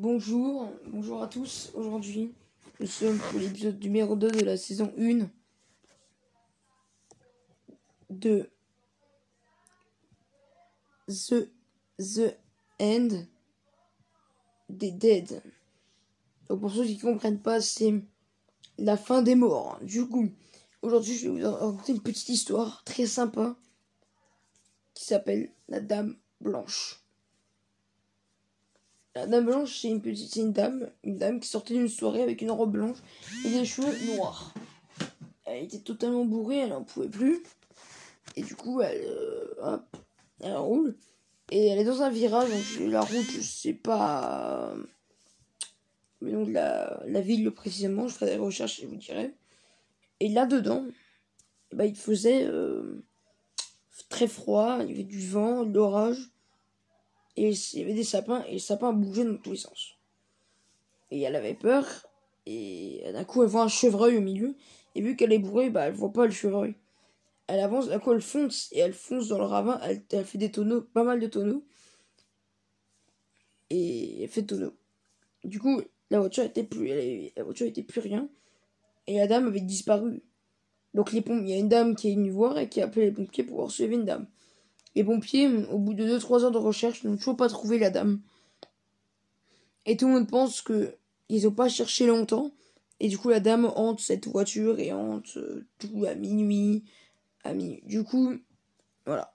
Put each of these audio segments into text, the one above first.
Bonjour, bonjour à tous. Aujourd'hui, nous sommes pour l'épisode numéro 2 de la saison 1 de The, End des Dead. Donc pour ceux qui ne comprennent pas, c'est la fin des morts. Du coup, aujourd'hui, je vais vous raconter une petite histoire très sympa qui s'appelle La Dame Blanche. La dame blanche, c'est une petite, dame, une dame qui sortait d'une soirée avec une robe blanche et des cheveux noirs. Elle était totalement bourrée, elle n'en pouvait plus. Et du coup, elle, euh, elle roule. Et elle est dans un virage, donc la route, je sais pas le de la, la ville précisément, je ferai des recherches et je vous dirai. Et là-dedans, bah, il faisait euh, très froid, il y avait du vent, de l'orage et il y avait des sapins, et les sapins bougeaient dans tous les sens. Et elle avait peur, et d'un coup elle voit un chevreuil au milieu, et vu qu'elle est bourrée, bah elle voit pas le chevreuil. Elle avance, d'un coup elle fonce, et elle fonce dans le ravin, elle, fait des tonneaux, pas mal de tonneaux, et elle fait tonneaux. Du coup, la voiture était plus, la voiture était plus rien, et la dame avait disparu. Donc les il y a une dame qui est venue voir et qui a appelé les pompiers pour voir une dame. Les pompiers, au bout de 2-3 heures de recherche, n'ont toujours pas trouvé la dame. Et tout le monde pense que ils n'ont pas cherché longtemps. Et du coup, la dame hante cette voiture et hante euh, tout à minuit. À. Du coup, voilà.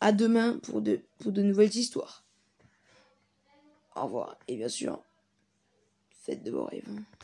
À demain pour de, pour de nouvelles histoires. Au revoir. Et bien sûr, faites de vos rêves.